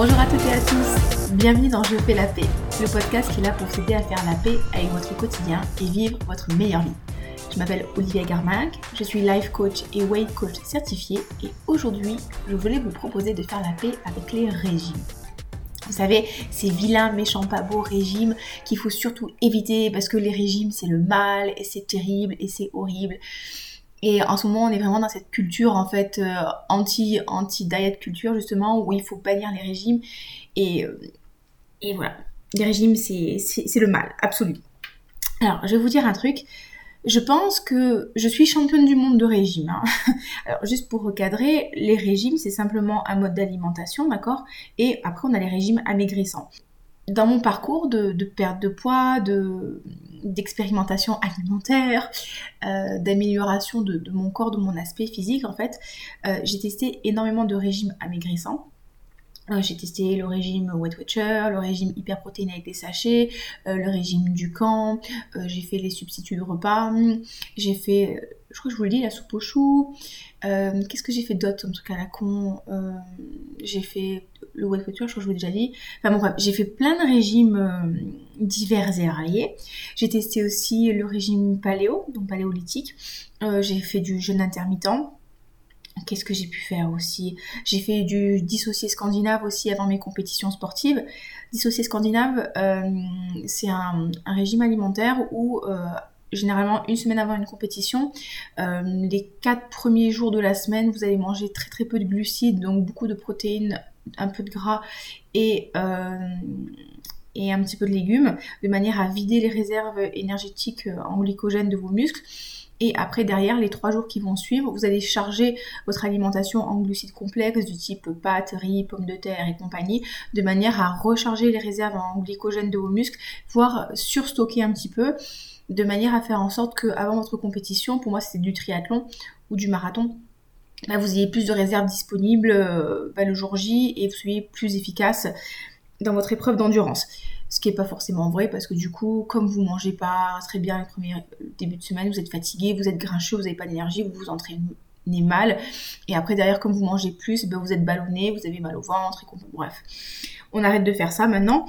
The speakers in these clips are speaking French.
Bonjour à toutes et à tous, bienvenue dans Je fais la paix, le podcast qui est là pour vous aider à faire la paix avec votre quotidien et vivre votre meilleure vie. Je m'appelle Olivia Garmac, je suis life coach et weight coach certifié et aujourd'hui je voulais vous proposer de faire la paix avec les régimes. Vous savez, ces vilains, méchants, pas beaux régimes qu'il faut surtout éviter parce que les régimes c'est le mal et c'est terrible et c'est horrible. Et en ce moment, on est vraiment dans cette culture en fait euh, anti anti diet culture justement où il faut bannir les régimes et euh, et voilà, les régimes c'est le mal absolu. Alors, je vais vous dire un truc. Je pense que je suis championne du monde de régime. Hein. Alors, juste pour recadrer, les régimes, c'est simplement un mode d'alimentation, d'accord? Et après, on a les régimes amaigrissants. Dans mon parcours de, perte de poids, de, d'expérimentation alimentaire, euh, d'amélioration de, mon corps, de mon aspect physique, en fait, euh, j'ai testé énormément de régimes amaigrissants. Euh, j'ai testé le régime Weight Watcher, le régime hyperprotéiné avec des sachets, le régime du camp, j'ai fait les substituts de repas, j'ai fait, je crois que je vous le dis, la soupe aux choux. Qu'est-ce que j'ai fait d'autre, en tout cas la con? J'ai fait le Weight Watcher, je crois que je vous l'ai déjà dit. Enfin bon bref, j'ai fait plein de régimes divers et variés. J'ai testé aussi le régime paléo, donc paléolithique. j'ai fait du jeûne intermittent Qu'est-ce que j'ai pu faire aussi? J'ai fait du dissocié scandinave aussi avant mes compétitions sportives. Dissocié scandinave, euh, c'est un, régime alimentaire où euh, généralement une semaine avant une compétition, euh, les quatre premiers jours de la semaine, vous allez manger très très peu de glucides, donc beaucoup de protéines, un peu de gras et et un petit peu de légumes, de manière à vider les réserves énergétiques en glycogène de vos muscles. Et après, derrière, les trois jours qui vont suivre, vous allez charger votre alimentation en glucides complexes du type pâtes, riz, pommes de terre et compagnie, de manière à recharger les réserves en glycogène de vos muscles, voire surstocker un petit peu, de manière à faire en sorte que avant votre compétition, pour moi c'était du triathlon ou du marathon, bah, vous ayez plus de réserves disponibles euh, bah, le jour J et vous soyez plus efficace dans votre épreuve d'endurance ce qui n'est pas forcément vrai parce que du coup, comme vous mangez pas très bien le premier début de semaine, vous êtes fatigué, vous êtes grincheux, vous n'avez pas d'énergie, vous vous entraînez mal. Et après, derrière, comme vous mangez plus, ben, vous êtes ballonné, vous avez mal au ventre, et bref. On arrête de faire ça maintenant.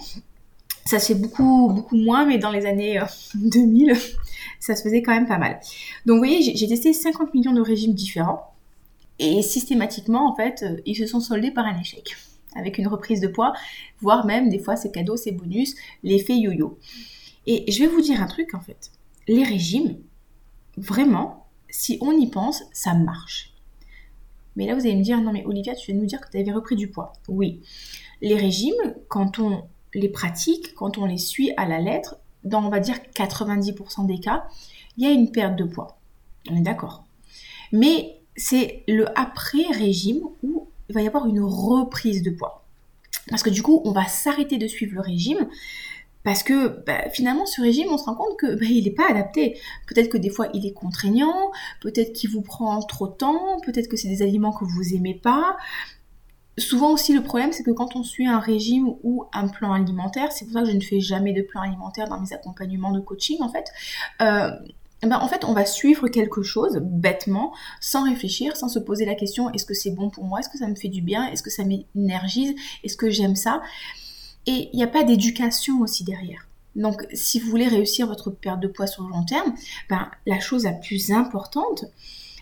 Ça se fait beaucoup, beaucoup moins, mais dans les années 2000, euh, ça se faisait quand même pas mal. Donc, vous voyez, j'ai testé 50 millions de régimes différents. Et systématiquement, en fait, euh, ils se sont soldés par un échec avec une reprise de poids, voire même des fois ces cadeaux, ces bonus, l'effet yo-yo. Et je vais vous dire un truc en fait. Les régimes, vraiment, si on y pense, ça marche. Mais là, vous allez me dire, non mais Olivia, tu viens de nous dire que tu avais repris du poids. Oui. Les régimes, quand on les pratique, quand on les suit à la lettre, dans on va dire 90% des cas, il y a une perte de poids. On est d'accord. Mais c'est le après-régime où il va y avoir une reprise de poids. Parce que du coup, on va s'arrêter de suivre le régime parce que bah, finalement, ce régime, on se rend compte que bah, il n'est pas adapté. Peut-être que des fois, il est contraignant, peut-être qu'il vous prend trop de temps, peut-être que c'est des aliments que vous aimez pas. Souvent aussi, le problème, c'est que quand on suit un régime ou un plan alimentaire, c'est pour ça que je ne fais jamais de plan alimentaire dans mes accompagnements de coaching, en fait. Euh, eh ben, en fait, on va suivre quelque chose bêtement, sans réfléchir, sans se poser la question est-ce que c'est bon pour moi? Est-ce que ça me fait du bien? Est-ce que ça m'énergise? Est-ce que j'aime ça? Et il n'y a pas d'éducation aussi derrière. Donc, si vous voulez réussir votre perte de poids sur le long terme, ben, la chose la plus importante,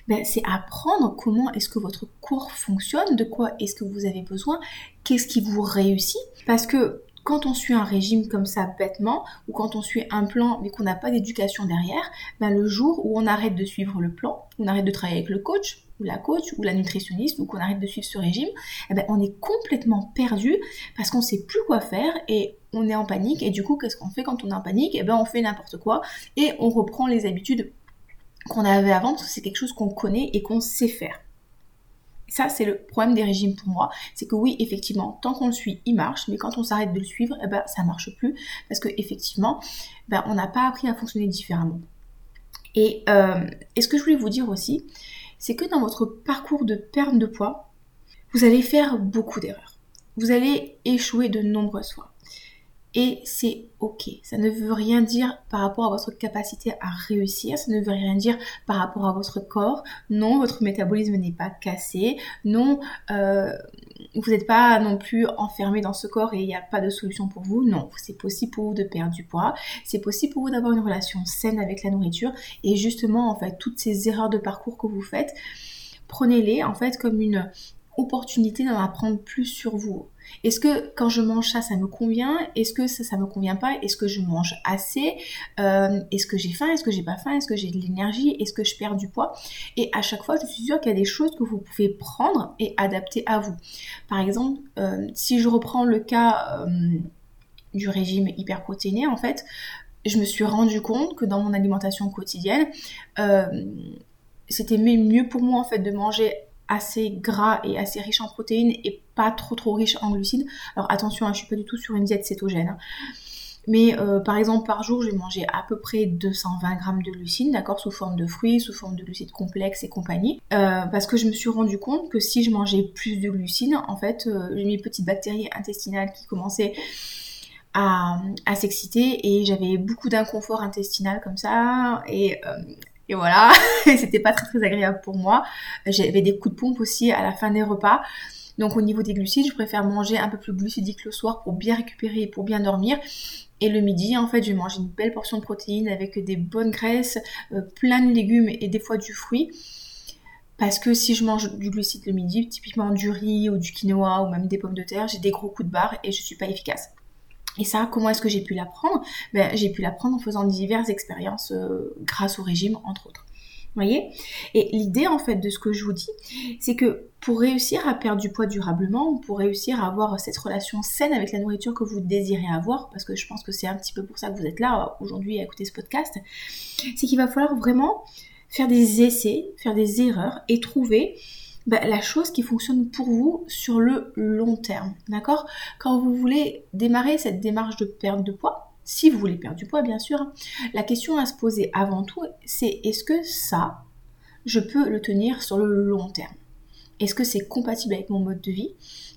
ben, c'est apprendre comment est-ce que votre corps fonctionne, de quoi est-ce que vous avez besoin, qu'est-ce qui vous réussit. Parce que quand on suit un régime comme ça bêtement, ou quand on suit un plan mais qu'on n'a pas d'éducation derrière, ben le jour où on arrête de suivre le plan, on arrête de travailler avec le coach, ou la coach, ou la nutritionniste, ou qu'on arrête de suivre ce régime, eh ben on est complètement perdu parce qu'on sait plus quoi faire et on est en panique. Et du coup, qu'est-ce qu'on fait quand on est en panique? Eh ben on fait n'importe quoi et on reprend les habitudes qu'on avait avant parce que c'est quelque chose qu'on connaît et qu'on sait faire. Ça, c'est le problème des régimes pour moi. C'est que oui, effectivement, tant qu'on le suit, il marche, mais quand on s'arrête de le suivre, eh ben, ça marche plus. Parce que effectivement, ben, on n'a pas appris à fonctionner différemment. Et, euh, et ce que je voulais vous dire aussi, c'est que dans votre parcours de perte de poids, vous allez faire beaucoup d'erreurs. Vous allez échouer de nombreuses fois. Et c'est ok. Ça ne veut rien dire par rapport à votre capacité à réussir. Ça ne veut rien dire par rapport à votre corps. Non, votre métabolisme n'est pas cassé. Non, euh, vous n'êtes pas non plus enfermé dans ce corps et il n'y a pas de solution pour vous. Non, c'est possible pour vous de perdre du poids. C'est possible pour vous d'avoir une relation saine avec la nourriture. Et justement, en fait, toutes ces erreurs de parcours que vous faites, prenez-les en fait comme une opportunité d'en apprendre plus sur vous. Est-ce que quand je mange ça, ça me convient? Est-ce que ça, ça me convient pas? Est-ce que je mange assez? Euh, Est-ce que j'ai faim? Est-ce que j'ai pas faim? Est-ce que j'ai de l'énergie? Est-ce que je perds du poids? Et à chaque fois, je suis sûre qu'il y a des choses que vous pouvez prendre et adapter à vous. Par exemple, euh, si je reprends le cas euh, du régime hyperprotéiné, en fait, je me suis rendu compte que dans mon alimentation quotidienne, c'était mieux pour moi en fait de manger assez gras et assez riche en protéines et pas trop trop riche en glucides. Alors attention, je hein, je suis pas du tout sur une diète cétogène. Hein. Mais euh, par exemple, par jour, je vais à peu près 220 grammes de glucides, d'accord, sous forme de fruits, sous forme de glucides complexes et compagnie. Euh, parce que je me suis rendu compte que si je mangeais plus de glucides, en fait, euh, mes petites bactéries intestinales qui commençaient à, à s'exciter et j'avais beaucoup d'inconfort intestinal comme ça. Et et voilà, c'était pas très très agréable pour moi. J'avais des coups de pompe aussi à la fin des repas. Donc au niveau des glucides, je préfère manger un peu plus glucidique le soir pour bien récupérer et pour bien dormir. Et le midi, en fait, je vais manger une belle portion de protéines avec des bonnes graisses, euh, plein de légumes et des fois du fruit. Parce que si je mange du glucide le midi, typiquement du riz ou du quinoa ou même des pommes de terre, j'ai des gros coups de barre et je suis pas efficace. Et ça, comment est-ce que j'ai pu l'apprendre? Ben, J'ai pu l'apprendre en faisant diverses expériences euh, grâce au régime, entre autres. Vous voyez? Et l'idée, en fait, de ce que je vous dis, c'est que pour réussir à perdre du poids durablement, pour réussir à avoir cette relation saine avec la nourriture que vous désirez avoir, parce que je pense que c'est un petit peu pour ça que vous êtes là aujourd'hui à écouter ce podcast, c'est qu'il va falloir vraiment faire des essais, faire des erreurs et trouver bah, la chose qui fonctionne pour vous sur le long terme. D'accord? Quand vous voulez démarrer cette démarche de perte de poids, si vous voulez perdre du poids bien sûr, la question à se poser avant tout, c'est est-ce que ça, je peux le tenir sur le long terme? Est-ce que c'est compatible avec mon mode de vie?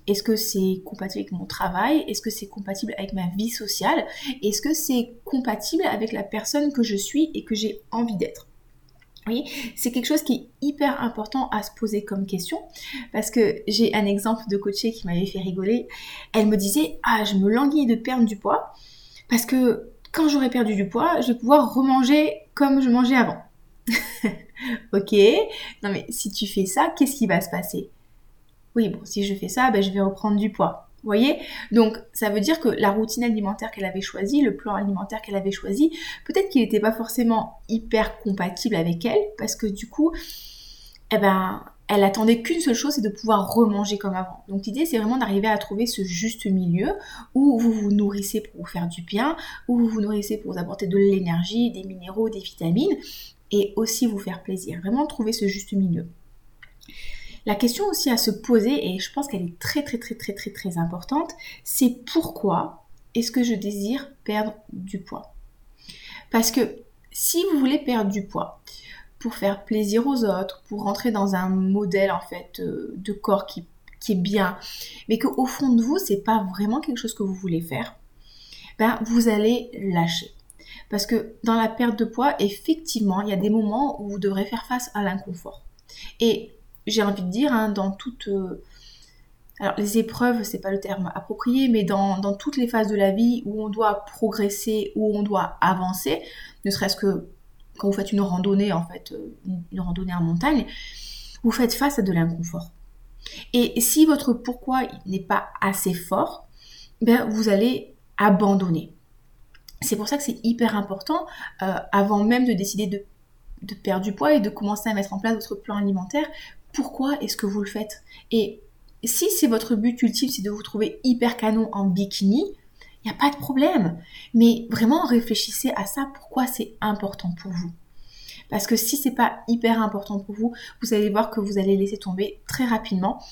Est-ce que c'est compatible avec mon travail? Est-ce que c'est compatible avec ma vie sociale? Est-ce que c'est compatible avec la personne que je suis et que j'ai envie d'être? Oui, c'est quelque chose qui est hyper important à se poser comme question parce que j'ai un exemple de coachée qui m'avait fait rigoler. Elle me disait Ah, je me languis de perdre du poids parce que quand j'aurai perdu du poids, je vais pouvoir remanger comme je mangeais avant. ok, non mais si tu fais ça, qu'est-ce qui va se passer? Oui, bon, si je fais ça, ben, je vais reprendre du poids. Vous voyez? Donc ça veut dire que la routine alimentaire qu'elle avait choisie, le plan alimentaire qu'elle avait choisi, peut-être qu'il n'était pas forcément hyper compatible avec elle, parce que du coup, eh ben, elle attendait qu'une seule chose, c'est de pouvoir remanger comme avant. Donc l'idée, c'est vraiment d'arriver à trouver ce juste milieu où vous vous nourrissez pour vous faire du bien, où vous vous nourrissez pour vous apporter de l'énergie, des minéraux, des vitamines, et aussi vous faire plaisir. Vraiment trouver ce juste milieu. La question aussi à se poser, et je pense qu'elle est très très très très très très importante, c'est pourquoi est-ce que je désire perdre du poids? Parce que si vous voulez perdre du poids pour faire plaisir aux autres, pour rentrer dans un modèle en fait euh, de corps qui, est bien, mais qu'au fond de vous, c'est pas vraiment quelque chose que vous voulez faire, ben vous allez lâcher. Parce que dans la perte de poids, effectivement, il y a des moments où vous devrez faire face à l'inconfort. Et j'ai envie de dire, hein, dans toutes... Euh, alors les épreuves, c'est pas le terme approprié, mais dans, toutes les phases de la vie où on doit progresser, où on doit avancer, ne serait-ce que quand vous faites une randonnée, en fait, euh, une randonnée en montagne, vous faites face à de l'inconfort. Et si votre pourquoi n'est pas assez fort, ben vous allez abandonner. C'est pour ça que c'est hyper important, euh, avant même de décider de, de, perdre du poids et de commencer à mettre en place votre plan alimentaire, pourquoi est-ce que vous le faites? Et si c'est votre but ultime, c'est de vous trouver hyper canon en bikini, il n'y a pas de problème. Mais vraiment réfléchissez à ça, pourquoi c'est important pour vous? Parce que si c'est pas hyper important pour vous, vous allez voir que vous allez laisser tomber très rapidement.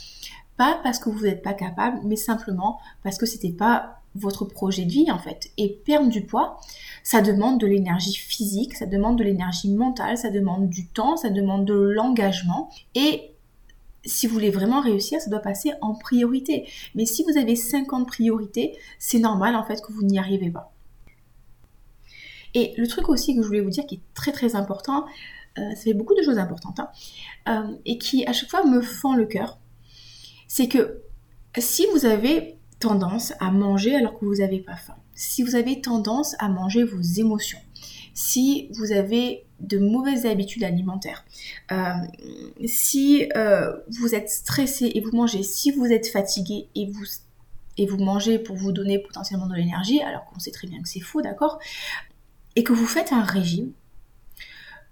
Pas parce que vous n'êtes pas capable, mais simplement parce que c'était pas votre projet de vie en fait. Et perdre du poids, ça demande de l'énergie physique, ça demande de l'énergie mentale, ça demande du temps, ça demande de l'engagement. Et si vous voulez vraiment réussir, ça doit passer en priorité. Mais si vous avez 50 priorités, c'est normal en fait que vous n'y arrivez pas. Et le truc aussi que je voulais vous dire qui est très très important, euh, ça fait beaucoup de choses importantes, hein, euh, et qui à chaque fois me fend le cœur, c'est que si vous avez tendance à manger alors que vous n'avez pas faim, si vous avez tendance à manger vos émotions, si vous avez de mauvaises habitudes alimentaires, euh, si vous êtes stressé et vous mangez, si vous êtes fatigué et vous et vous mangez pour vous donner potentiellement de l'énergie, alors qu'on sait très bien que c'est faux, d'accord Et que vous faites un régime,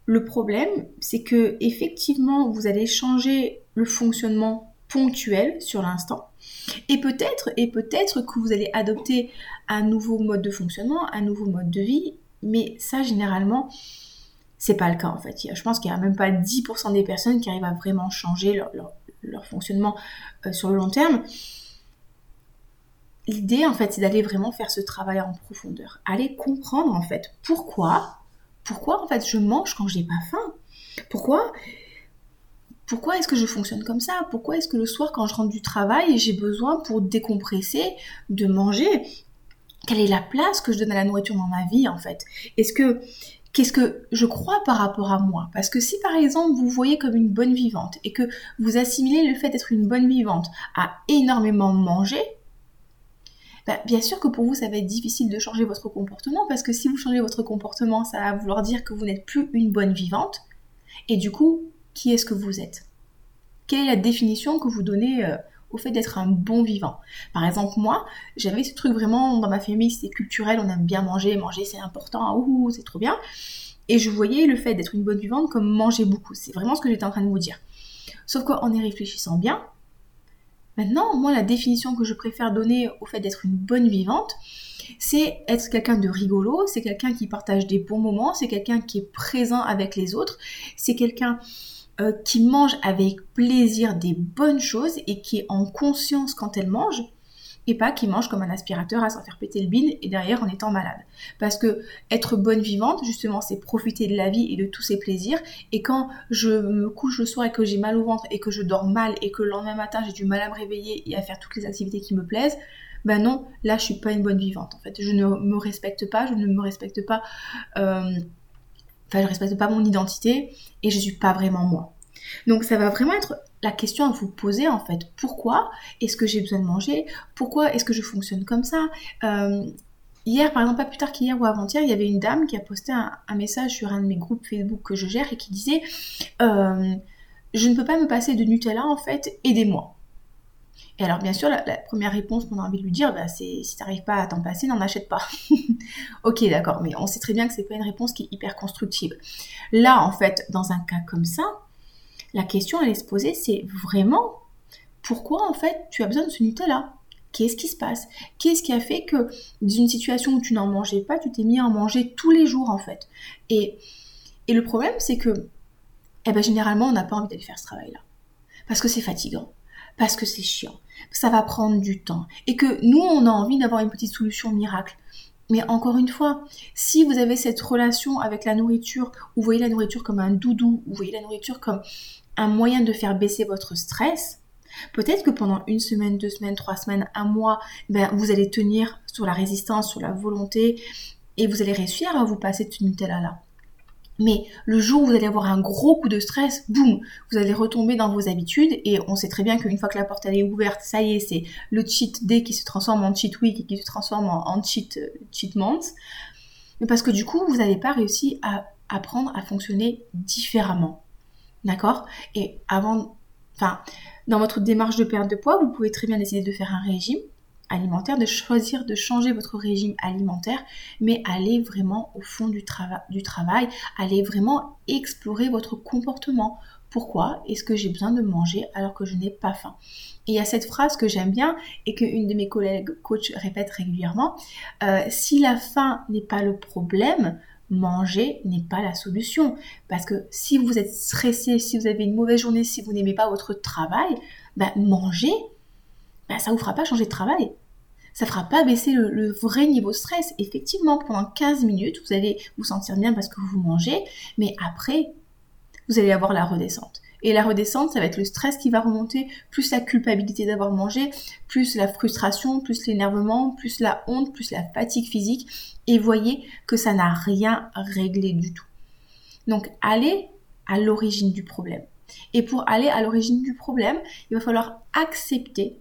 le problème, c'est que effectivement, vous allez changer le fonctionnement ponctuel sur l'instant. Et peut-être, et peut-être que vous allez adopter un nouveau mode de fonctionnement, un nouveau mode de vie, mais ça, généralement, c'est pas le cas en fait. Je pense qu'il n'y a même pas 10% des personnes qui arrivent à vraiment changer leur, fonctionnement euh, sur le long terme. L'idée en fait, c'est d'aller vraiment faire ce travail en profondeur, aller comprendre en fait pourquoi pourquoi en fait je mange quand j'ai pas faim? Pourquoi pourquoi est-ce que je fonctionne comme ça? Pourquoi est-ce que le soir quand je rentre du travail, j'ai besoin pour décompresser de manger? Quelle est la place que je donne à la nourriture dans ma vie en fait? Est-ce que qu'est-ce que je crois par rapport à moi? Parce que si par exemple vous voyez comme une bonne vivante et que vous assimilez le fait d'être une bonne vivante à énormément manger, bah, bien sûr que pour vous, ça va être difficile de changer votre comportement parce que si vous changez votre comportement, ça va vouloir dire que vous n'êtes plus une bonne vivante. Et du coup, qui est-ce que vous êtes? Quelle est la définition que vous donnez euh, au fait d'être un bon vivant? Par exemple, moi, j'avais ce truc vraiment dans ma famille, c'est culturel, on aime bien manger, manger c'est important, ouh, c'est trop bien. Et je voyais le fait d'être une bonne vivante comme manger beaucoup. C'est vraiment ce que j'étais en train de vous dire. Sauf qu'en y réfléchissant bien, Maintenant, moi, la définition que je préfère donner au fait d'être une bonne vivante, c'est être quelqu'un de rigolo, c'est quelqu'un qui partage des bons moments, c'est quelqu'un qui est présent avec les autres, c'est quelqu'un euh, qui mange avec plaisir des bonnes choses et qui est en conscience quand elle mange et pas qui mange comme un aspirateur à s'en faire péter le bin et derrière en étant malade. Parce que être bonne vivante, justement, c'est profiter de la vie et de tous ses plaisirs. Et quand je me couche le soir et que j'ai mal au ventre et que je dors mal et que le lendemain matin j'ai du mal à me réveiller et à faire toutes les activités qui me plaisent, ben non, là je suis pas une bonne vivante en fait. Je ne me respecte pas, je ne me respecte pas, euh, enfin je respecte pas mon identité et je suis pas vraiment moi. Donc ça va vraiment être la question à vous poser en fait. Pourquoi est-ce que j'ai besoin de manger? Pourquoi est-ce que je fonctionne comme ça? Euh, Hier, par exemple, pas plus tard qu'hier ou avant-hier, il y avait une dame qui a posté un, message sur un de mes groupes Facebook que je gère et qui disait euh, Je ne peux pas me passer de Nutella en fait, aidez-moi. Et alors, bien sûr, la, première réponse qu'on a envie de lui dire, bah, c'est si t'arrives pas à t'en passer, n'en achète pas. ok, d'accord, mais on sait très bien que c'est pas une réponse qui est hyper constructive. Là, en fait, dans un cas comme ça, la question à se poser, c'est vraiment pourquoi en fait tu as besoin de ce Nutella? Qu'est-ce qui se passe? Qu'est-ce qui a fait que d'une situation où tu n'en mangeais pas, tu t'es mis à en manger tous les jours en fait? Et, et le problème, c'est que eh ben, généralement, on n'a pas envie d'aller faire ce travail-là. Parce que c'est fatigant, parce que c'est chiant, ça va prendre du temps, et que nous, on a envie d'avoir une petite solution miracle. Mais encore une fois, si vous avez cette relation avec la nourriture, où vous voyez la nourriture comme un doudou, où vous voyez la nourriture comme un moyen de faire baisser votre stress, peut-être que pendant une semaine, deux semaines, trois semaines, un mois, ben, vous allez tenir sur la résistance, sur la volonté, et vous allez réussir à vous passer de ce Nutella-là. Mais le jour où vous allez avoir un gros coup de stress, boum, vous allez retomber dans vos habitudes et on sait très bien qu'une fois que la porte elle est ouverte, ça y est, c'est le cheat day qui se transforme en cheat week et qui se transforme en, cheat, euh, cheat month. Mais parce que du coup, vous n'avez pas réussi à apprendre à fonctionner différemment. D'accord? Et avant, enfin, dans votre démarche de perte de poids, vous pouvez très bien décider de faire un régime alimentaire, de choisir de changer votre régime alimentaire, mais aller vraiment au fond du, du travail, aller vraiment explorer votre comportement. Pourquoi est-ce que j'ai besoin de manger alors que je n'ai pas faim? Et il y a cette phrase que j'aime bien et qu'une de mes collègues coach répète régulièrement, euh, si la faim n'est pas le problème, manger n'est pas la solution. Parce que si vous êtes stressé, si vous avez une mauvaise journée, si vous n'aimez pas votre travail, bah, manger, bah, ça ne vous fera pas changer de travail. Ça ne fera pas baisser le, vrai niveau stress. Effectivement, pendant 15 minutes, vous allez vous sentir bien parce que vous mangez, mais après, vous allez avoir la redescente. Et la redescente, ça va être le stress qui va remonter, plus la culpabilité d'avoir mangé, plus la frustration, plus l'énervement, plus la honte, plus la fatigue physique. Et voyez que ça n'a rien réglé du tout. Donc allez à l'origine du problème. Et pour aller à l'origine du problème, il va falloir accepter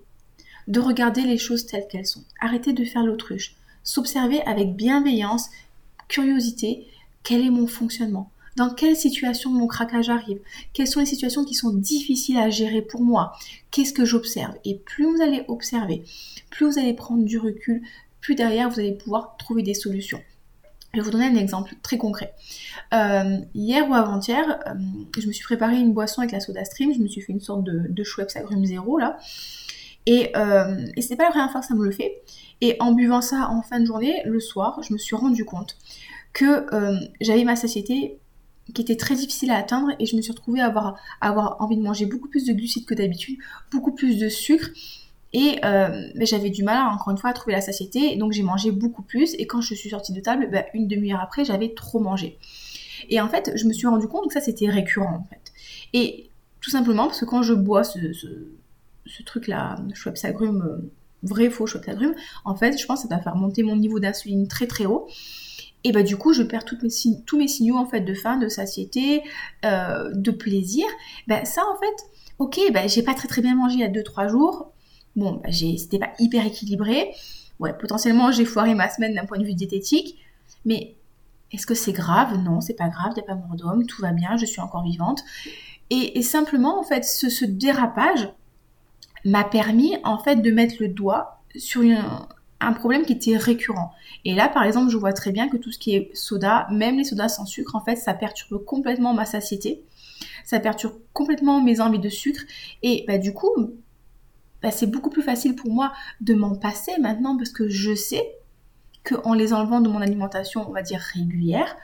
de regarder les choses telles qu'elles sont. Arrêter de faire l'autruche. S'observer avec bienveillance, curiosité, quel est mon fonctionnement? Dans quelle situation mon craquage arrive, quelles sont les situations qui sont difficiles à gérer pour moi, qu'est-ce que j'observe? Et plus vous allez observer, plus vous allez prendre du recul, plus derrière vous allez pouvoir trouver des solutions. Je vais vous donner un exemple très concret. Euh, hier ou avant-hier, euh, je me suis préparé une boisson avec la soda stream, je me suis fait une sorte de, de Schweppes agrumes zéro là. Et, euh, et c'est pas la première fois que ça me le fait. Et en buvant ça en fin de journée, le soir, je me suis rendu compte que euh, j'avais ma satiété qui était très difficile à atteindre et je me suis retrouvée à avoir, avoir envie de manger beaucoup plus de glucides que d'habitude, beaucoup plus de sucre et euh, j'avais du mal encore une fois à trouver la satiété donc j'ai mangé beaucoup plus et quand je suis sortie de table, bah, une demi-heure après j'avais trop mangé. Et en fait je me suis rendu compte que ça c'était récurrent en fait. Et tout simplement parce que quand je bois ce, truc là, Schweppes agrumes, euh, vrai faux Schweppes agrumes, en fait je pense que ça va faire monter mon niveau d'insuline très très haut et bah du coup je perds tous mes signaux en fait de faim, de satiété, euh, de plaisir. Bah ça en fait, ok, bah j'ai pas très très bien mangé il y a 2-3 jours. Bon, bah, c'était pas hyper équilibré. Ouais, potentiellement j'ai foiré ma semaine d'un point de vue diététique. Mais est-ce que c'est grave? Non, c'est pas grave, il n'y a pas mort d'homme, tout va bien, je suis encore vivante. Et, simplement en fait ce, ce dérapage m'a permis en fait de mettre le doigt sur un problème qui était récurrent. Et là, par exemple, je vois très bien que tout ce qui est soda, même les sodas sans sucre, en fait, ça perturbe complètement ma satiété. Ça perturbe complètement mes envies de sucre. Et bah, du coup, bah, c'est beaucoup plus facile pour moi de m'en passer maintenant parce que je sais qu'en les enlevant de mon alimentation, on va dire régulière,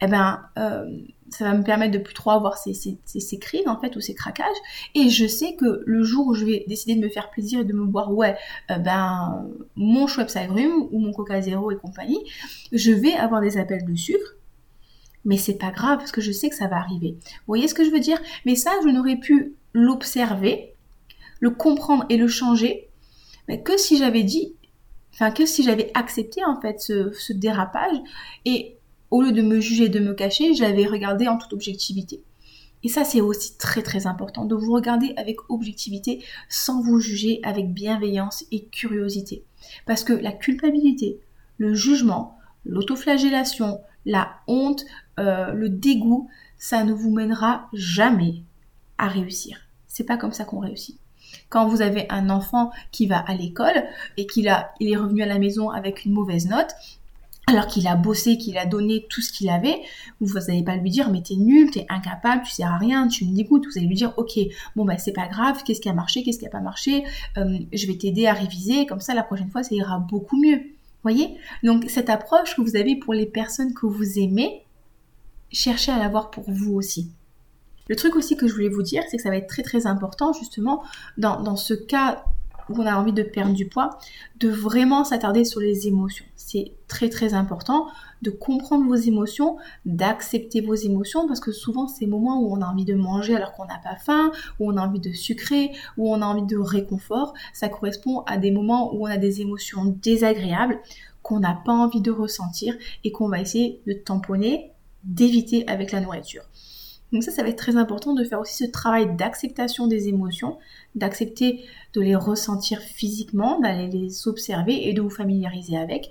eh ben, euh, ça va me permettre de plus trop avoir ces, ces, crises en fait ou ces craquages. Et je sais que le jour où je vais décider de me faire plaisir et de me boire, ouais, euh, ben, mon Schweppes agrumes ou mon Coca Zéro et compagnie, je vais avoir des appels de sucre. Mais c'est pas grave parce que je sais que ça va arriver. Vous voyez ce que je veux dire? Mais ça, je n'aurais pu l'observer, le comprendre et le changer mais que si j'avais dit enfin que si j'avais accepté en fait ce, dérapage et au lieu de me juger, de me cacher, j'avais regardé en toute objectivité. Et ça, c'est aussi très très important, de vous regarder avec objectivité, sans vous juger, avec bienveillance et curiosité. Parce que la culpabilité, le jugement, l'autoflagellation, la honte, euh, le dégoût, ça ne vous mènera jamais à réussir. C'est pas comme ça qu'on réussit. Quand vous avez un enfant qui va à l'école et qu'il est revenu à la maison avec une mauvaise note, alors qu'il a bossé, qu'il a donné tout ce qu'il avait, vous n'allez pas lui dire mais t'es nul, t'es incapable, tu sers à rien, tu me dégoûtes. Vous allez lui dire ok, bon bah c'est pas grave, qu'est-ce qui a marché, qu'est-ce qui a pas marché, euh, je vais t'aider à réviser, comme ça la prochaine fois ça ira beaucoup mieux. Voyez? Donc cette approche que vous avez pour les personnes que vous aimez, cherchez à l'avoir pour vous aussi. Le truc aussi que je voulais vous dire, c'est que ça va être très très important justement dans, ce cas où on a envie de perdre du poids, de vraiment s'attarder sur les émotions. C'est très très important de comprendre vos émotions, d'accepter vos émotions, parce que souvent ces moments où on a envie de manger alors qu'on n'a pas faim, où on a envie de sucrer, où on a envie de réconfort, ça correspond à des moments où on a des émotions désagréables qu'on n'a pas envie de ressentir et qu'on va essayer de tamponner, d'éviter avec la nourriture. Donc ça, ça va être très important de faire aussi ce travail d'acceptation des émotions, d'accepter de les ressentir physiquement, d'aller les observer et de vous familiariser avec.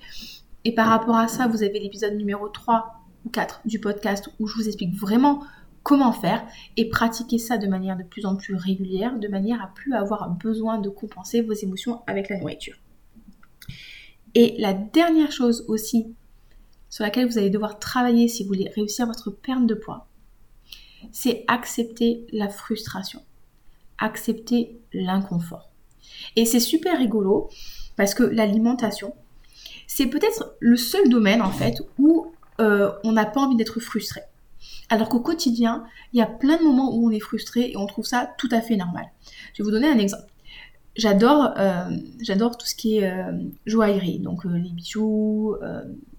Et par rapport à ça, vous avez l'épisode numéro 3 ou 4 du podcast où je vous explique vraiment comment faire et pratiquer ça de manière de plus en plus régulière, de manière à plus avoir besoin de compenser vos émotions avec la nourriture. Et la dernière chose aussi sur laquelle vous allez devoir travailler si vous voulez réussir votre perte de poids, c'est accepter la frustration, accepter l'inconfort. Et c'est super rigolo parce que l'alimentation, c'est peut-être le seul domaine en fait où euh, on n'a pas envie d'être frustré. Alors qu'au quotidien, il y a plein de moments où on est frustré et on trouve ça tout à fait normal. Je vais vous donner un exemple. J'adore, euh, j'adore tout ce qui est euh, joaillerie, donc les bijoux,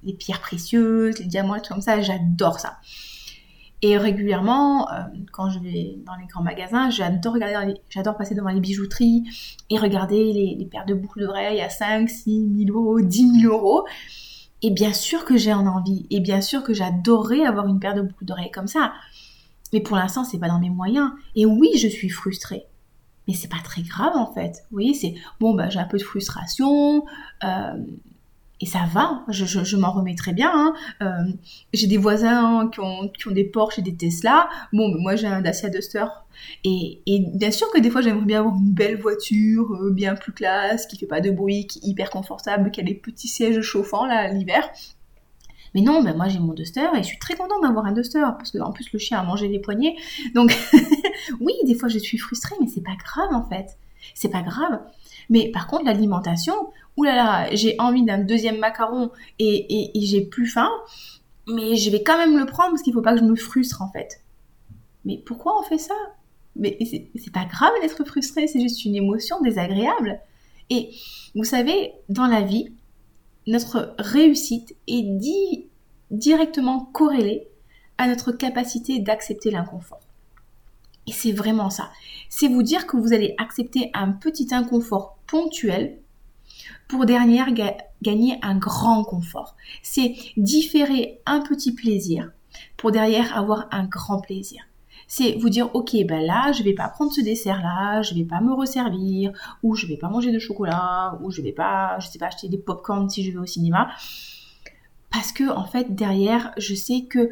les pierres précieuses, les diamants, tout comme ça. J'adore ça. Et régulièrement, euh, quand je vais dans les grands magasins, j'adore passer devant les bijouteries et regarder les, paires de boucles d'oreilles à 5, 6 000 euros, 10 000 euros. Et bien sûr que j'ai en envie. Et bien sûr que j'adorerais avoir une paire de boucles d'oreilles comme ça. Mais pour l'instant, c'est pas dans mes moyens. Et oui, je suis frustrée. Mais c'est pas très grave en fait. Vous voyez, c'est bon, bah, j'ai un peu de frustration. Euh, et ça va, je, m'en remets très bien. Hein. Euh, j'ai des voisins qui ont, des Porsche et des Tesla. Bon, moi j'ai un Dacia Duster. Et, bien sûr que des fois j'aimerais bien avoir une belle voiture, euh, bien plus classe, qui fait pas de bruit, qui est hyper confortable, qui a des petits sièges chauffants là l'hiver. Mais non, ben moi j'ai mon Duster et je suis très contente d'avoir un Duster parce que plus le chien a mangé les poignets. Donc oui, des fois je suis frustrée, mais c'est pas grave en fait. C'est pas grave. Mais par contre, l'alimentation, oulala, j'ai envie d'un deuxième macaron et, j'ai plus faim, mais je vais quand même le prendre parce qu'il faut pas que je me frustre en fait. Mais pourquoi on fait ça? Mais c'est pas grave d'être frustré, c'est juste une émotion désagréable. Et vous savez, dans la vie, notre réussite est directement corrélée à notre capacité d'accepter l'inconfort. Et c'est vraiment ça. C'est vous dire que vous allez accepter un petit inconfort ponctuel pour derrière gagner un grand confort. C'est différer un petit plaisir pour derrière avoir un grand plaisir. C'est vous dire ok ben là je vais pas prendre ce dessert là, je vais pas me resservir ou je vais pas manger de chocolat ou je vais pas je sais pas acheter des pop-corn si je vais au cinéma parce que en fait derrière je sais que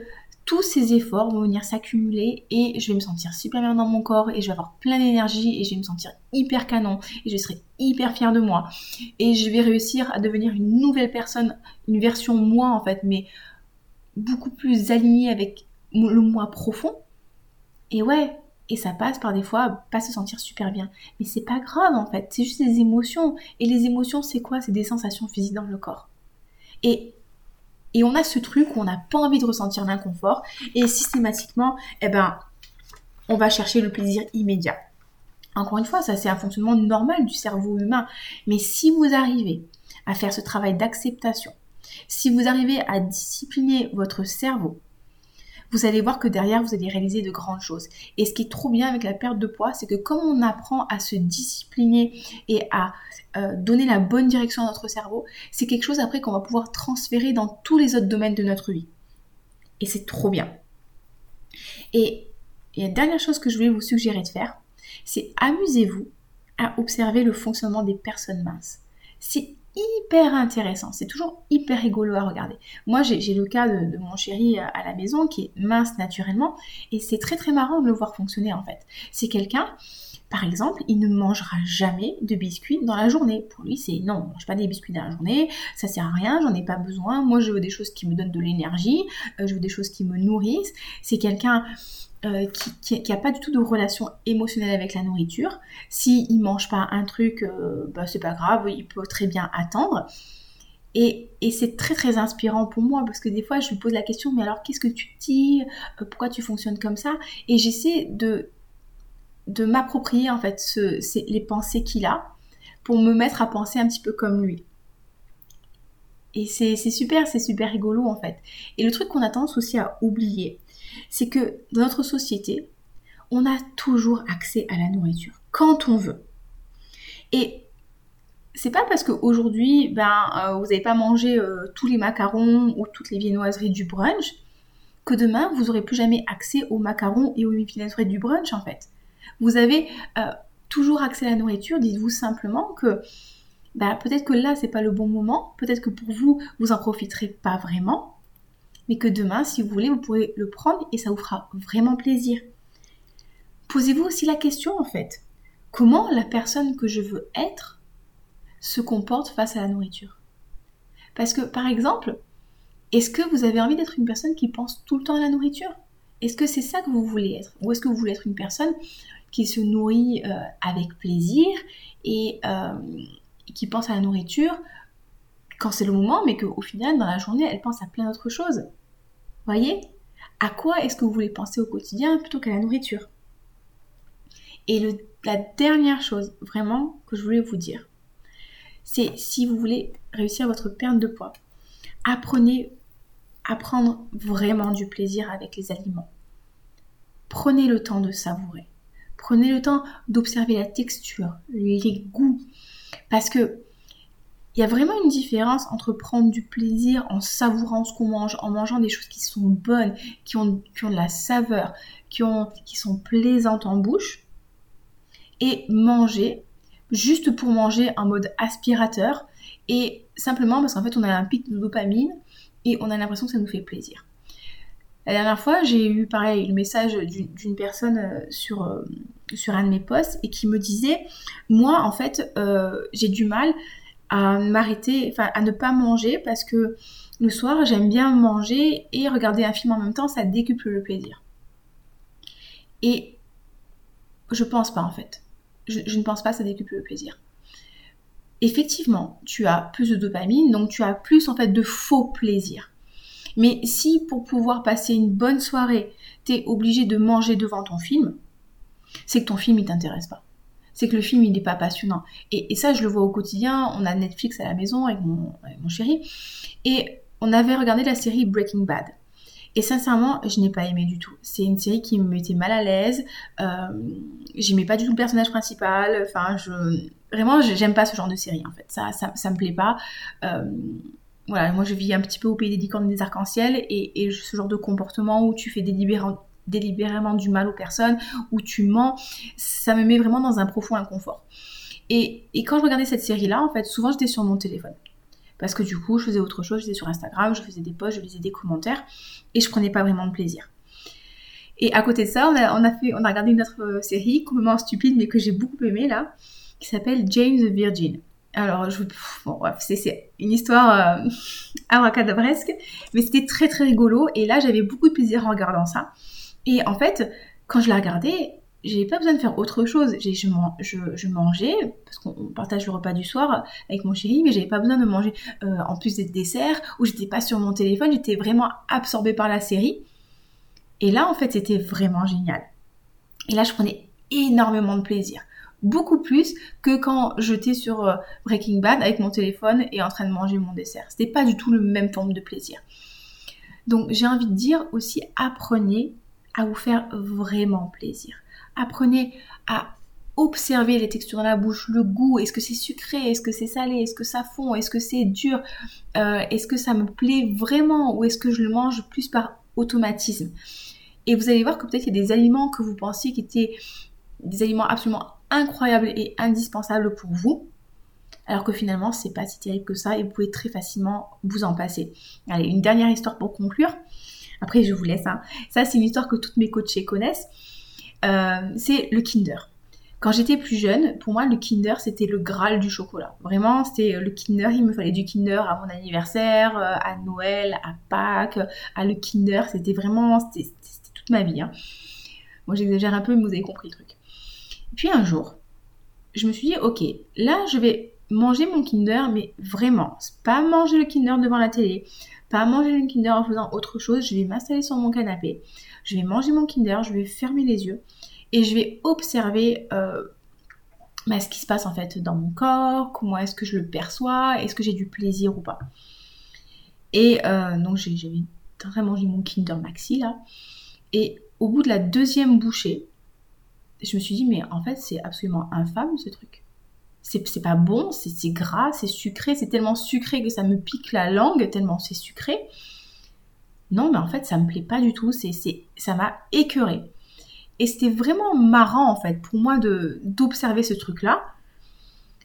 tous ces efforts vont venir s'accumuler et je vais me sentir super bien dans mon corps et je vais avoir plein d'énergie et je vais me sentir hyper canon et je serai hyper fière de moi et je vais réussir à devenir une nouvelle personne, une version moi en fait, mais beaucoup plus alignée avec le moi profond. Et ouais, et ça passe par des fois pas se sentir super bien. Mais c'est pas grave en fait, c'est juste des émotions. Et les émotions, c'est quoi? C'est des sensations physiques dans le corps. Et et on a ce truc où on n'a pas envie de ressentir l'inconfort et systématiquement, eh ben, on va chercher le plaisir immédiat. Encore une fois, ça c'est un fonctionnement normal du cerveau humain. Mais si vous arrivez à faire ce travail d'acceptation, si vous arrivez à discipliner votre cerveau, vous allez voir que derrière, vous allez réaliser de grandes choses. Et ce qui est trop bien avec la perte de poids, c'est que comme on apprend à se discipliner et à euh, donner la bonne direction à notre cerveau, c'est quelque chose après qu'on va pouvoir transférer dans tous les autres domaines de notre vie. Et c'est trop bien. Et, et la dernière chose que je voulais vous suggérer de faire, c'est amusez-vous à observer le fonctionnement des personnes minces. Hyper intéressant. C'est toujours hyper rigolo à regarder. Moi, j'ai le cas de, mon chéri à la maison qui est mince naturellement et c'est très très marrant de le voir fonctionner en fait. C'est quelqu'un, par exemple, il ne mangera jamais de biscuits dans la journée. Pour lui, c'est non, on mange pas des biscuits dans la journée, ça sert à rien, j'en ai pas besoin. Moi, je veux des choses qui me donnent de l'énergie, euh, je veux des choses qui me nourrissent. C'est quelqu'un euh, qui n'a pas du tout de relation émotionnelle avec la nourriture. S'il ne mange pas un truc, euh, bah, c'est pas grave, il peut très bien attendre. Et, c'est très très inspirant pour moi parce que des fois je lui pose la question mais alors qu'est-ce que tu dis euh, Pourquoi tu fonctionnes comme ça? Et j'essaie de, de m'approprier en fait les pensées qu'il a pour me mettre à penser un petit peu comme lui. Et c'est super, c'est super rigolo en fait. Et le truc qu'on a tendance aussi à oublier, c'est que dans notre société, on a toujours accès à la nourriture quand on veut. Et c'est pas parce qu'aujourd'hui, ben, euh, vous n'avez pas mangé euh, tous les macarons ou toutes les viennoiseries du brunch que demain, vous n'aurez plus jamais accès aux macarons et aux viennoiseries du brunch en fait. Vous avez euh, toujours accès à la nourriture, dites-vous simplement que ben, peut-être que là, c'est pas le bon moment, peut-être que pour vous, vous en profiterez pas vraiment, mais que demain, si vous voulez, vous pourrez le prendre et ça vous fera vraiment plaisir. Posez-vous aussi la question en fait, comment la personne que je veux être se comporte face à la nourriture? Parce que par exemple, est-ce que vous avez envie d'être une personne qui pense tout le temps à la nourriture? Est-ce que c'est ça que vous voulez être? Ou est-ce que vous voulez être une personne qui se nourrit euh, avec plaisir et euh, qui pense à la nourriture quand c'est le moment, mais qu'au final, dans la journée, elle pense à plein d'autres choses Voyez? À quoi est-ce que vous voulez penser au quotidien plutôt qu'à la nourriture? Et la dernière chose vraiment que je voulais vous dire, c'est si vous voulez réussir votre perte de poids, apprenez à prendre vraiment du plaisir avec les aliments. prenez le temps de savourer. Prenez le temps d'observer la texture, les goûts. Parce que il y a vraiment une différence entre prendre du plaisir en savourant ce qu'on mange, en mangeant des choses qui sont bonnes, qui ont, de la saveur, qui, qui sont plaisantes en bouche, et manger juste pour manger en mode aspirateur et simplement parce qu'en fait on a un pic de dopamine et on a l'impression que ça nous fait plaisir. La dernière fois, j'ai eu pareil le message d'une personne euh, sur, euh, sur un de mes posts et qui me disait Moi, en fait, euh, j'ai du mal à m'arrêter, enfin à ne pas manger parce que le soir, j'aime bien manger et regarder un film en même temps, ça décuple le plaisir. Et je pense pas en fait. Je, ne pense pas ça décuple le plaisir effectivement, tu as plus de dopamine, donc tu as plus en fait de faux plaisir. Mais si pour pouvoir passer une bonne soirée, tu es obligé de manger devant ton film, c'est que ton film il t'intéresse pas. C'est que le film il n'est pas passionnant. Et, ça je le vois au quotidien, on a Netflix à la maison avec mon, mon chéri, et on avait regardé la série Breaking Bad. Et sincèrement, je n'ai pas aimé du tout. C'est une série qui me mettait mal à l'aise. Euh, J'aimais pas du tout le personnage principal. Enfin, je vraiment, j'aime pas ce genre de série en fait. Ça, ça, ça me plaît pas. Euh, voilà, moi je vis un petit peu au pays des licornes et des arcs-en-ciel et, ce genre de comportement où tu fais délibérément du mal aux personnes, où tu mens, ça me met vraiment dans un profond inconfort. Et, quand je regardais cette série-là, en fait, souvent j'étais sur mon téléphone parce que du coup, je faisais autre chose, j'étais sur Instagram, je faisais des posts, je lisais des commentaires, et je prenais pas vraiment de plaisir. Et à côté de ça, on a, regardé une autre euh, série complètement stupide, mais que j'ai beaucoup aimé là, qui s'appelle James Virgin. Alors, je, c'est une histoire euh, abracadabresque, mais c'était très très rigolo, et là, j'avais beaucoup de plaisir en regardant ça. Et en fait, quand je la regardais, j'ai pas besoin de faire autre chose. Je, je, mangeais, parce qu'on partage le repas du soir avec mon chéri, mais j'avais pas besoin de manger euh, en plus des desserts, où j'étais pas sur mon téléphone, j'étais vraiment absorbée par la série. Et là, en fait, c'était vraiment génial. Et là, je prenais énormément de plaisir. Beaucoup plus que quand j'étais sur euh, Breaking Bad avec mon téléphone et en train de manger mon dessert. C'était pas du tout le même forme de plaisir. Donc, j'ai envie de dire aussi, apprenez à vous faire vraiment plaisir. Apprenez à observer les textures dans la bouche, le goût, est-ce que c'est sucré, est-ce que c'est salé, est-ce que ça fond, est-ce que c'est dur, euh, est-ce que ça me plaît vraiment? Ou est-ce que je le mange plus par automatisme? Et vous allez voir que peut-être il y a des aliments que vous pensiez qui étaient des aliments absolument incroyables et indispensables pour vous, alors que finalement c'est pas si terrible que ça et vous pouvez très facilement vous en passer. Allez, une dernière histoire pour conclure. Après je vous laisse. Hein. Ça c'est une histoire que toutes mes coachées connaissent. Euh, c'est le Kinder. Quand j'étais plus jeune, pour moi, le Kinder, c'était le Graal du chocolat. Vraiment, c'était le Kinder, il me fallait du Kinder à mon anniversaire, euh, à Noël, à Pâques, à le Kinder, c'était vraiment, c'était toute ma vie. Hein. Moi, j'exagère un peu, mais vous avez compris le truc. Puis un jour, je me suis dit, ok, là, je vais manger mon Kinder, mais vraiment, pas manger le Kinder devant la télé, pas manger le Kinder en faisant autre chose, je vais m'installer sur mon canapé, je vais manger mon Kinder, je vais fermer les yeux et je vais observer euh, bah, ce qui se passe en fait dans mon corps, comment est-ce que je le perçois, est-ce que j'ai du plaisir ou pas. Et euh, donc j'avais très mangé mon Kinder Maxi là. Et au bout de la deuxième bouchée, je me suis dit mais en fait c'est absolument infâme ce truc. C'est pas bon, c'est gras, c'est sucré, c'est tellement sucré que ça me pique la langue, tellement c'est sucré non, mais en fait, ça me plaît pas du tout. C'est, ça m'a écœuré. Et c'était vraiment marrant, en fait, pour moi d'observer ce truc-là.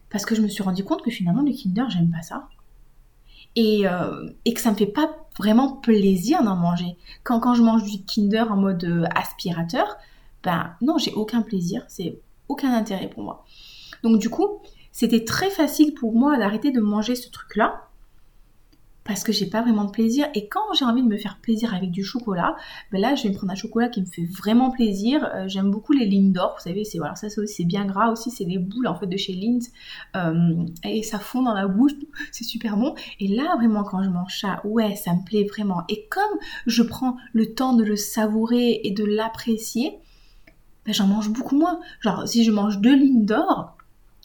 Parce que je me suis rendu compte que finalement, le Kinder, j'aime pas ça. Et, euh, et, que ça me fait pas vraiment plaisir d'en manger. Quand, quand je mange du Kinder en mode euh, aspirateur, ben non, j'ai aucun plaisir. C'est aucun intérêt pour moi. Donc, du coup, c'était très facile pour moi d'arrêter de manger ce truc-là parce que j'ai pas vraiment de plaisir. Et quand j'ai envie de me faire plaisir avec du chocolat, ben là je vais me prendre un chocolat qui me fait vraiment plaisir. Euh, j'aime beaucoup les lignes d'or, vous savez, c'est voilà, ça c'est bien gras aussi, c'est des boules en fait de chez Lindt euh, et ça fond dans la bouche, c'est super bon. Et là vraiment quand je mange ça, ouais, ça me plaît vraiment. Et comme je prends le temps de le savourer et de l'apprécier, ben, j'en mange beaucoup moins. Genre si je mange deux lignes d'or,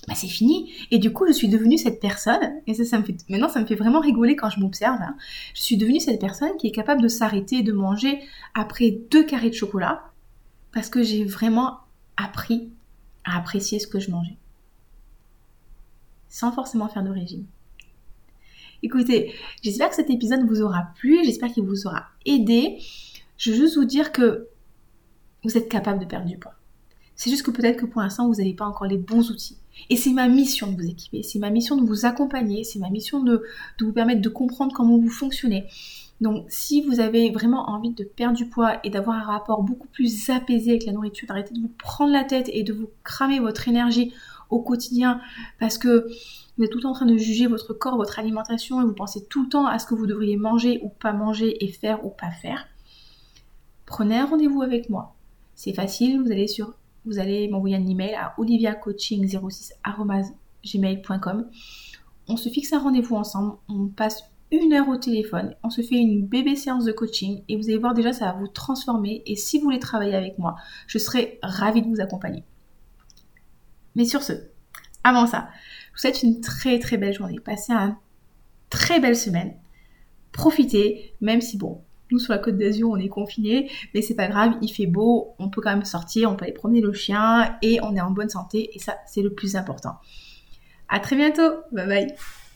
bah, c'est fini. Et du coup, je suis devenue cette personne, et ça, ça me fait, maintenant, ça me fait vraiment rigoler quand je m'observe. Hein. Je suis devenue cette personne qui est capable de s'arrêter de manger après deux carrés de chocolat, parce que j'ai vraiment appris à apprécier ce que je mangeais. Sans forcément faire de régime. Écoutez, j'espère que cet épisode vous aura plu, j'espère qu'il vous aura aidé. Je veux juste vous dire que vous êtes capable de perdre du poids. C'est juste que peut-être que pour l'instant, vous n'avez pas encore les bons outils. Et c'est ma mission de vous équiper, c'est ma mission de vous accompagner, c'est ma mission de, de, vous permettre de comprendre comment vous fonctionnez. Donc si vous avez vraiment envie de perdre du poids et d'avoir un rapport beaucoup plus apaisé avec la nourriture, d'arrêter de vous prendre la tête et de vous cramer votre énergie au quotidien parce que vous êtes tout le temps en train de juger votre corps, votre alimentation et vous pensez tout le temps à ce que vous devriez manger ou pas manger et faire ou pas faire, prenez un rendez-vous avec moi. C'est facile, vous allez sur vous allez m'envoyer un email à oliviacoaching06@gmail.com. On se fixe un rendez-vous ensemble, on passe une heure au téléphone, on se fait une bébé séance de coaching et vous allez voir déjà ça va vous transformer et si vous voulez travailler avec moi, je serai ravie de vous accompagner. Mais sur ce, avant ça, je vous souhaite une très très belle journée. Passez une très belle semaine. Profitez, même si bon, nous sur la côte d'Azur on est confinés, mais c'est pas grave, il fait beau, on peut quand même sortir, on peut aller promener le chien et on est en bonne santé et ça c'est le plus important. À très bientôt, bye bye